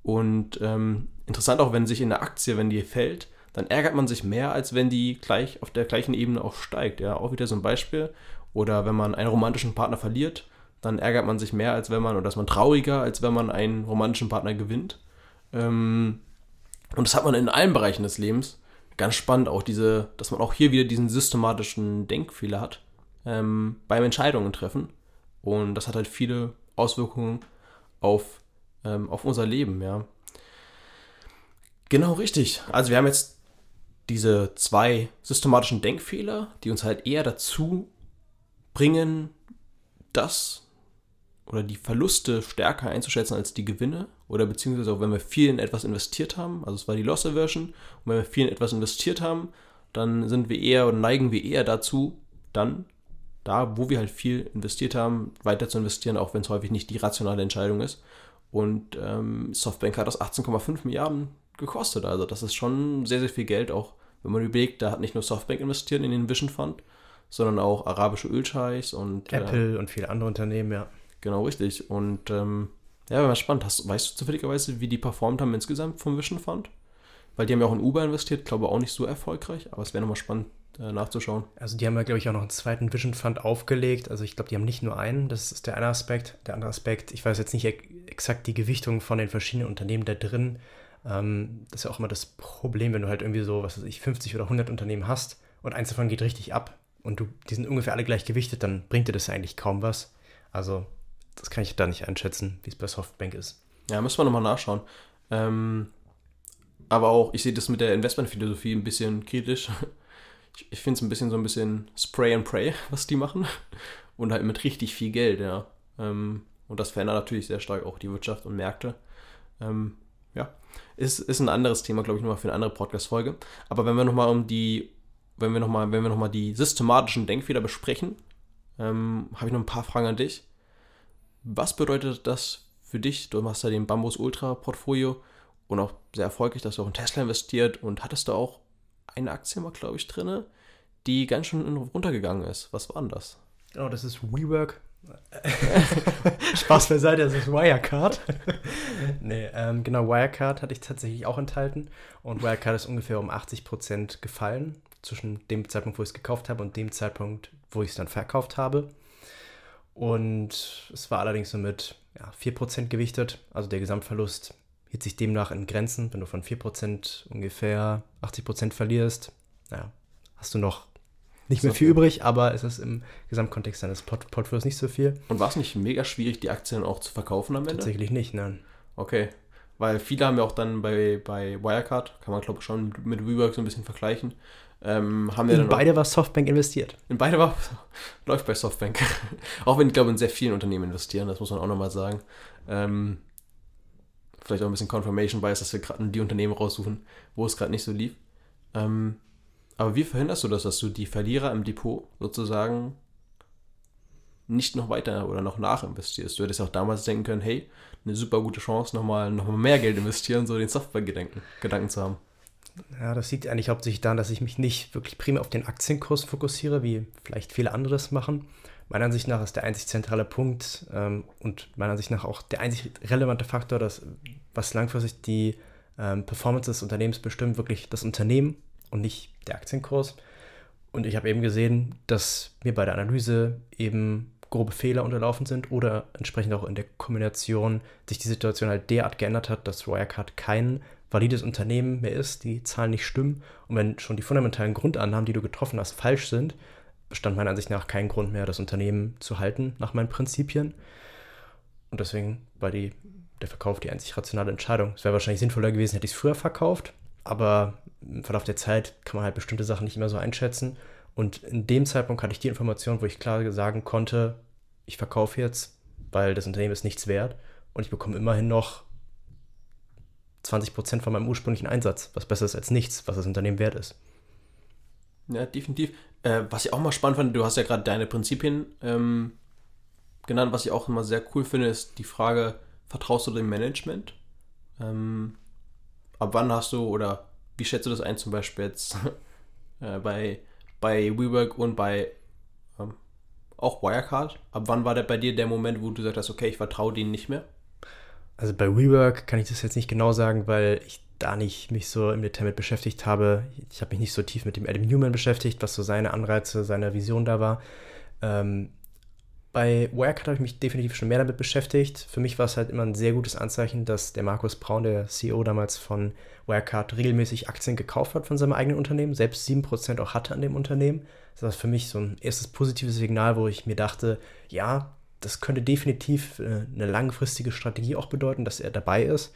Und ähm, interessant auch, wenn sich in der Aktie, wenn die fällt, dann ärgert man sich mehr, als wenn die gleich auf der gleichen Ebene auch steigt. Ja, auch wieder so ein Beispiel. Oder wenn man einen romantischen Partner verliert, dann ärgert man sich mehr, als wenn man, oder ist man trauriger, als wenn man einen romantischen Partner gewinnt. Ähm, und das hat man in allen Bereichen des Lebens. Ganz spannend auch diese, dass man auch hier wieder diesen systematischen Denkfehler hat ähm, beim Entscheidungen treffen. Und das hat halt viele Auswirkungen auf ähm, auf unser Leben, ja. Genau richtig. Also wir haben jetzt diese zwei systematischen Denkfehler, die uns halt eher dazu bringen, das oder die Verluste stärker einzuschätzen als die Gewinne oder beziehungsweise auch wenn wir viel in etwas investiert haben, also es war die Loss Aversion, und wenn wir viel in etwas investiert haben, dann sind wir eher oder neigen wir eher dazu, dann da, wo wir halt viel investiert haben, weiter zu investieren, auch wenn es häufig nicht die rationale Entscheidung ist. Und ähm, Softbank hat das 18,5 Milliarden gekostet. Also das ist schon sehr, sehr viel Geld, auch wenn man überlegt, da hat nicht nur Softbank investiert in den Vision Fund, sondern auch arabische Ölscheichs und äh, Apple äh, und viele andere Unternehmen, ja. Genau, richtig. Und ähm, ja, war spannend. Hast, weißt du zufälligerweise, wie die performt haben insgesamt vom Vision Fund? Weil die haben ja auch in Uber investiert, glaube auch nicht so erfolgreich, aber es wäre nochmal spannend äh, nachzuschauen. Also die haben ja, glaube ich, auch noch einen zweiten Vision Fund aufgelegt. Also ich glaube, die haben nicht nur einen, das ist der eine Aspekt. Der andere Aspekt, ich weiß jetzt nicht exakt die Gewichtung von den verschiedenen Unternehmen da drin. Ähm, das ist ja auch immer das Problem, wenn du halt irgendwie so, was weiß ich, 50 oder 100 Unternehmen hast und eins davon geht richtig ab und du, die sind ungefähr alle gleich gewichtet, dann bringt dir das eigentlich kaum was. Also das kann ich da nicht einschätzen, wie es bei Softbank ist. Ja, müssen wir nochmal nachschauen. Ähm, aber auch, ich sehe das mit der Investmentphilosophie ein bisschen kritisch ich, ich finde es ein bisschen so ein bisschen Spray and Pray, was die machen. Und halt mit richtig viel Geld, ja. Ähm, und das verändert natürlich sehr stark auch die Wirtschaft und Märkte. Ähm, ja, ist, ist ein anderes Thema, glaube ich, nochmal für eine andere Podcast-Folge. Aber wenn wir nochmal um die wenn wir nochmal, wenn wir noch mal die systematischen Denkfehler besprechen, ähm, habe ich noch ein paar Fragen an dich. Was bedeutet das für dich? Du machst ja den Bambus Ultra Portfolio und auch sehr erfolgreich, dass du auch in Tesla investiert und hattest da auch eine Aktie mal, glaube ich, drin, die ganz schön runtergegangen ist. Was war denn das? Oh, das ist WeWork. Spaß beiseite, das ist Wirecard. nee, ähm, genau, Wirecard hatte ich tatsächlich auch enthalten. Und Wirecard ist ungefähr um 80% gefallen zwischen dem Zeitpunkt, wo ich es gekauft habe und dem Zeitpunkt, wo ich es dann verkauft habe. Und es war allerdings nur mit ja, 4% gewichtet. Also der Gesamtverlust hielt sich demnach in Grenzen. Wenn du von 4% ungefähr 80% verlierst, ja, hast du noch nicht mehr viel übrig, aber es ist im Gesamtkontext deines Port Portfolios nicht so viel. Und war es nicht mega schwierig, die Aktien auch zu verkaufen am Ende? Tatsächlich nicht, nein. Okay. Weil viele haben ja auch dann bei, bei Wirecard, kann man glaube ich schon mit WeWork so ein bisschen vergleichen, ähm, haben in dann beide war Softbank investiert. In beide war, läuft bei Softbank. auch wenn ich glaube, in sehr vielen Unternehmen investieren, das muss man auch nochmal sagen. Ähm, vielleicht auch ein bisschen Confirmation Bias, dass wir gerade die Unternehmen raussuchen, wo es gerade nicht so lief. Ähm, aber wie verhinderst du das, dass du die Verlierer im Depot sozusagen nicht noch weiter oder noch nachinvestierst? Du hättest ja auch damals denken können, hey, eine super gute Chance, nochmal noch mal mehr Geld investieren, so den Software-Gedanken Gedanken zu haben. Ja, das liegt eigentlich hauptsächlich daran, dass ich mich nicht wirklich primär auf den Aktienkurs fokussiere, wie vielleicht viele andere das machen. Meiner Ansicht nach ist der einzig zentrale Punkt ähm, und meiner Ansicht nach auch der einzig relevante Faktor, dass, was langfristig die ähm, Performance des Unternehmens bestimmt, wirklich das Unternehmen und nicht der Aktienkurs. Und ich habe eben gesehen, dass mir bei der Analyse eben grobe Fehler unterlaufen sind oder entsprechend auch in der Kombination sich die Situation halt derart geändert hat, dass Wirecard kein valides Unternehmen mehr ist, die Zahlen nicht stimmen und wenn schon die fundamentalen Grundannahmen, die du getroffen hast, falsch sind, bestand meiner Ansicht nach kein Grund mehr, das Unternehmen zu halten, nach meinen Prinzipien. Und deswegen war die, der Verkauf die einzig rationale Entscheidung. Es wäre wahrscheinlich sinnvoller gewesen, hätte ich es früher verkauft, aber im Verlauf der Zeit kann man halt bestimmte Sachen nicht immer so einschätzen. Und in dem Zeitpunkt hatte ich die Information, wo ich klar sagen konnte, ich verkaufe jetzt, weil das Unternehmen ist nichts wert und ich bekomme immerhin noch 20% von meinem ursprünglichen Einsatz, was besser ist als nichts, was das Unternehmen wert ist. Ja, definitiv. Äh, was ich auch mal spannend fand, du hast ja gerade deine Prinzipien ähm, genannt, was ich auch immer sehr cool finde, ist die Frage, vertraust du dem Management? Ähm, ab wann hast du oder wie schätzt du das ein, zum Beispiel jetzt äh, bei, bei WeWork und bei ähm, auch Wirecard? Ab wann war der bei dir der Moment, wo du gesagt hast, okay, ich vertraue denen nicht mehr? Also bei WeWork kann ich das jetzt nicht genau sagen, weil ich da nicht mich so im Detail mit beschäftigt habe. Ich habe mich nicht so tief mit dem Adam Newman beschäftigt, was so seine Anreize, seine Vision da war. Ähm, bei Wirecard habe ich mich definitiv schon mehr damit beschäftigt. Für mich war es halt immer ein sehr gutes Anzeichen, dass der Markus Braun, der CEO damals von Wirecard, regelmäßig Aktien gekauft hat von seinem eigenen Unternehmen, selbst 7% auch hatte an dem Unternehmen. Das war für mich so ein erstes positives Signal, wo ich mir dachte, ja, das könnte definitiv äh, eine langfristige Strategie auch bedeuten, dass er dabei ist.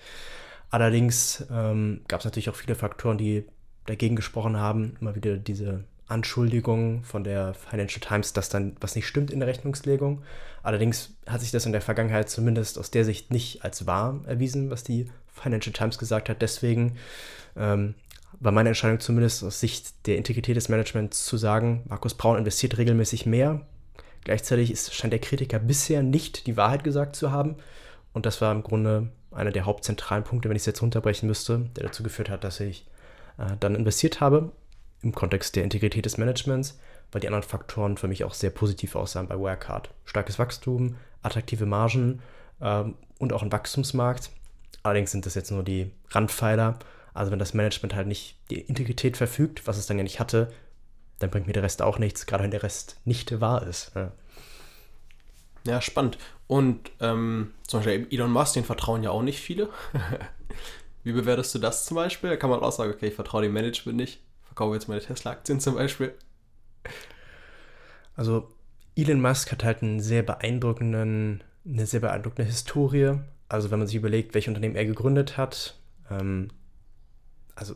Allerdings ähm, gab es natürlich auch viele Faktoren, die dagegen gesprochen haben. Immer wieder diese Anschuldigungen von der Financial Times, dass dann was nicht stimmt in der Rechnungslegung. Allerdings hat sich das in der Vergangenheit zumindest aus der Sicht nicht als wahr erwiesen, was die Financial Times gesagt hat. Deswegen ähm, war meine Entscheidung zumindest aus Sicht der Integrität des Managements zu sagen, Markus Braun investiert regelmäßig mehr. Gleichzeitig ist, scheint der Kritiker bisher nicht die Wahrheit gesagt zu haben. Und das war im Grunde einer der hauptzentralen Punkte, wenn ich es jetzt runterbrechen müsste, der dazu geführt hat, dass ich äh, dann investiert habe im Kontext der Integrität des Managements, weil die anderen Faktoren für mich auch sehr positiv aussahen bei Wirecard. Starkes Wachstum, attraktive Margen ähm, und auch ein Wachstumsmarkt. Allerdings sind das jetzt nur die Randpfeiler. Also wenn das Management halt nicht die Integrität verfügt, was es dann ja nicht hatte, dann bringt mir der Rest auch nichts, gerade wenn der Rest nicht wahr ist. Ja, ja spannend. Und ähm, zum Beispiel Elon Musk, den vertrauen ja auch nicht viele. Wie bewertest du das zum Beispiel? Da kann man auch sagen, okay, ich vertraue dem Management nicht verkaufe jetzt meine Tesla-Aktien zum Beispiel. Also Elon Musk hat halt einen sehr beeindruckenden, eine sehr beeindruckende Historie. Also wenn man sich überlegt, welche Unternehmen er gegründet hat. Ähm, also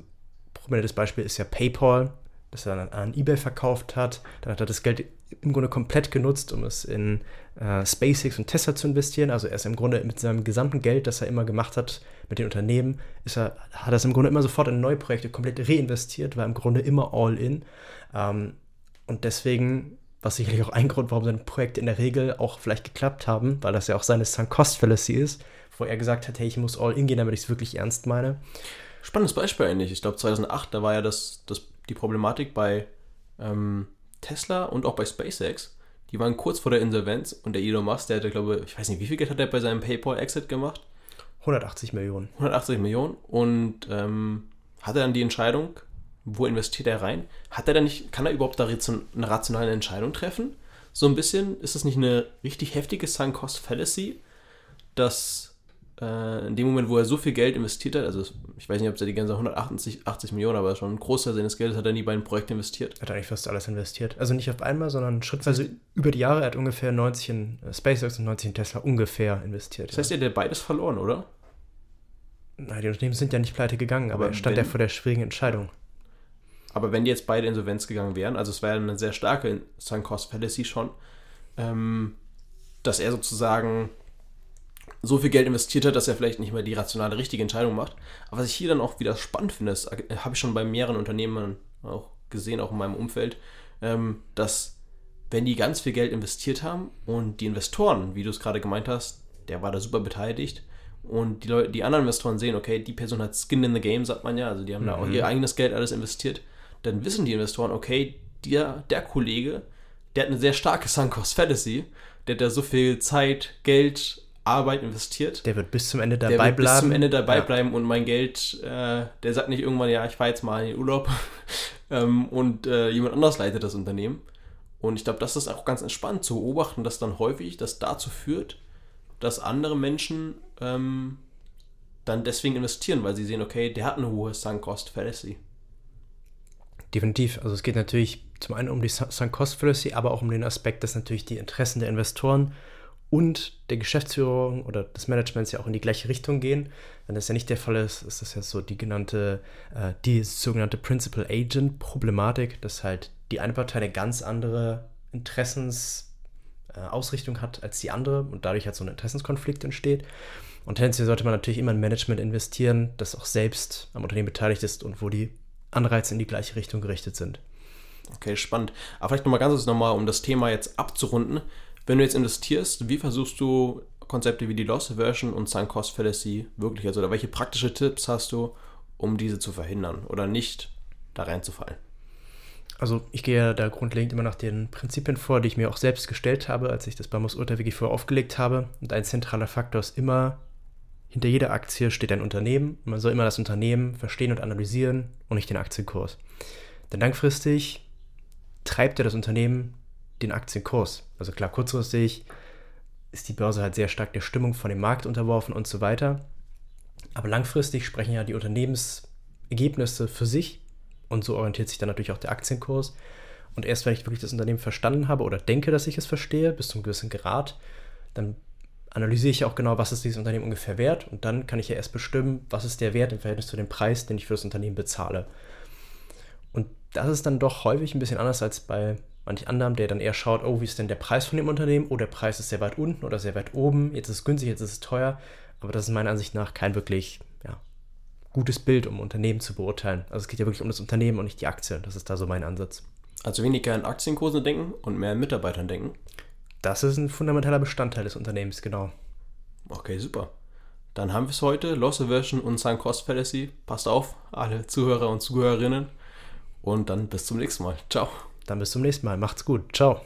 prominentes Beispiel ist ja PayPal. Das er dann an eBay verkauft hat. Dann hat er das Geld im Grunde komplett genutzt, um es in äh, SpaceX und Tesla zu investieren. Also er ist im Grunde mit seinem gesamten Geld, das er immer gemacht hat mit den Unternehmen, ist er, hat er es im Grunde immer sofort in neue Projekte komplett reinvestiert, war im Grunde immer all in. Ähm, und deswegen was sicherlich auch ein Grund, warum seine Projekte in der Regel auch vielleicht geklappt haben, weil das ja auch seine Sunk-Cost-Fallacy ist, wo er gesagt hat, hey, ich muss all in gehen, damit ich es wirklich ernst meine. Spannendes Beispiel eigentlich. Ich glaube 2008, da war ja das, das, die Problematik bei ähm, Tesla und auch bei SpaceX. Die waren kurz vor der Insolvenz und der Elon Musk, der hatte, glaube ich, weiß nicht, wie viel Geld hat er bei seinem PayPal-Exit gemacht? 180 Millionen. 180 Millionen und ähm, hatte dann die Entscheidung, wo investiert er rein? Hat er da nicht, kann er überhaupt da eine rationale Entscheidung treffen? So ein bisschen, ist das nicht eine richtig heftige Sunk-Cost-Fallacy, dass äh, in dem Moment, wo er so viel Geld investiert hat, also ich weiß nicht, ob er die ganze 180 80 Millionen, aber schon ein Großteil seines Geldes hat er nie bei einem Projekt investiert. Er hat eigentlich fast alles investiert. Also nicht auf einmal, sondern schrittweise über die Jahre. Er hat ungefähr 90 in äh, SpaceX und 90 in Tesla ungefähr investiert. Das heißt, er hat beides verloren, oder? Nein, die Unternehmen sind ja nicht pleite gegangen, aber, aber er stand ja vor der schwierigen Entscheidung. Aber wenn die jetzt beide Insolvenz gegangen wären, also es wäre eine sehr starke Sunk Cost Fallacy schon, ähm, dass er sozusagen so viel Geld investiert hat, dass er vielleicht nicht mehr die rationale, richtige Entscheidung macht. Aber was ich hier dann auch wieder spannend finde, das habe ich schon bei mehreren Unternehmen auch gesehen, auch in meinem Umfeld, ähm, dass wenn die ganz viel Geld investiert haben und die Investoren, wie du es gerade gemeint hast, der war da super beteiligt und die, Leute, die anderen Investoren sehen, okay, die Person hat Skin in the Game, sagt man ja, also die haben mhm. da auch mhm. ihr eigenes Geld alles investiert, dann wissen die Investoren, okay, der, der Kollege, der hat eine sehr starke Sunk-Cost Fallacy, der hat da so viel Zeit, Geld, Arbeit investiert. Der wird bis zum Ende dabei der wird bleiben. Bis zum Ende dabei ja. bleiben und mein Geld, äh, der sagt nicht irgendwann, ja, ich fahre jetzt mal in den Urlaub ähm, und äh, jemand anders leitet das Unternehmen. Und ich glaube, das ist auch ganz entspannt zu beobachten, dass dann häufig das dazu führt, dass andere Menschen ähm, dann deswegen investieren, weil sie sehen, okay, der hat eine hohe Sunk-Cost Fallacy. Definitiv. Also es geht natürlich zum einen um die Sunk-Cost Fallacy, aber auch um den Aspekt, dass natürlich die Interessen der Investoren und der Geschäftsführung oder des Managements ja auch in die gleiche Richtung gehen. Wenn das ja nicht der Fall ist, ist das ja so die genannte, äh, die sogenannte Principal Agent Problematik, dass halt die eine Partei eine ganz andere Interessensausrichtung äh, hat als die andere und dadurch halt so ein Interessenskonflikt entsteht. Und tendenziell sollte man natürlich immer in Management investieren, das auch selbst am Unternehmen beteiligt ist und wo die Anreize in die gleiche Richtung gerichtet sind. Okay, spannend. Aber vielleicht nochmal ganz kurz nochmal, um das Thema jetzt abzurunden. Wenn du jetzt investierst, wie versuchst du Konzepte wie die Loss Aversion und Sunk Cost Fallacy wirklich, also oder welche praktische Tipps hast du, um diese zu verhindern oder nicht da reinzufallen? Also ich gehe da grundlegend immer nach den Prinzipien vor, die ich mir auch selbst gestellt habe, als ich das bei Urteil vorher aufgelegt habe. Und ein zentraler Faktor ist immer, hinter jeder Aktie steht ein Unternehmen. Man soll immer das Unternehmen verstehen und analysieren und nicht den Aktienkurs. Denn langfristig treibt ja das Unternehmen den Aktienkurs. Also klar, kurzfristig ist die Börse halt sehr stark der Stimmung von dem Markt unterworfen und so weiter. Aber langfristig sprechen ja die Unternehmensergebnisse für sich und so orientiert sich dann natürlich auch der Aktienkurs. Und erst wenn ich wirklich das Unternehmen verstanden habe oder denke, dass ich es verstehe, bis zu einem gewissen Grad, dann analysiere ich auch genau, was ist dieses Unternehmen ungefähr wert und dann kann ich ja erst bestimmen, was ist der Wert im Verhältnis zu dem Preis, den ich für das Unternehmen bezahle. Und das ist dann doch häufig ein bisschen anders als bei manch anderem, der dann eher schaut, oh, wie ist denn der Preis von dem Unternehmen? Oh, der Preis ist sehr weit unten oder sehr weit oben. Jetzt ist es günstig, jetzt ist es teuer. Aber das ist meiner Ansicht nach kein wirklich ja, gutes Bild, um Unternehmen zu beurteilen. Also es geht ja wirklich um das Unternehmen und nicht die Aktie. Das ist da so mein Ansatz. Also weniger in Aktienkursen denken und mehr in Mitarbeitern denken. Das ist ein fundamentaler Bestandteil des Unternehmens, genau. Okay, super. Dann haben wir es heute. Loss Aversion und Sunk Cost Fallacy. Passt auf, alle Zuhörer und Zuhörerinnen. Und dann bis zum nächsten Mal. Ciao. Dann bis zum nächsten Mal. Macht's gut. Ciao.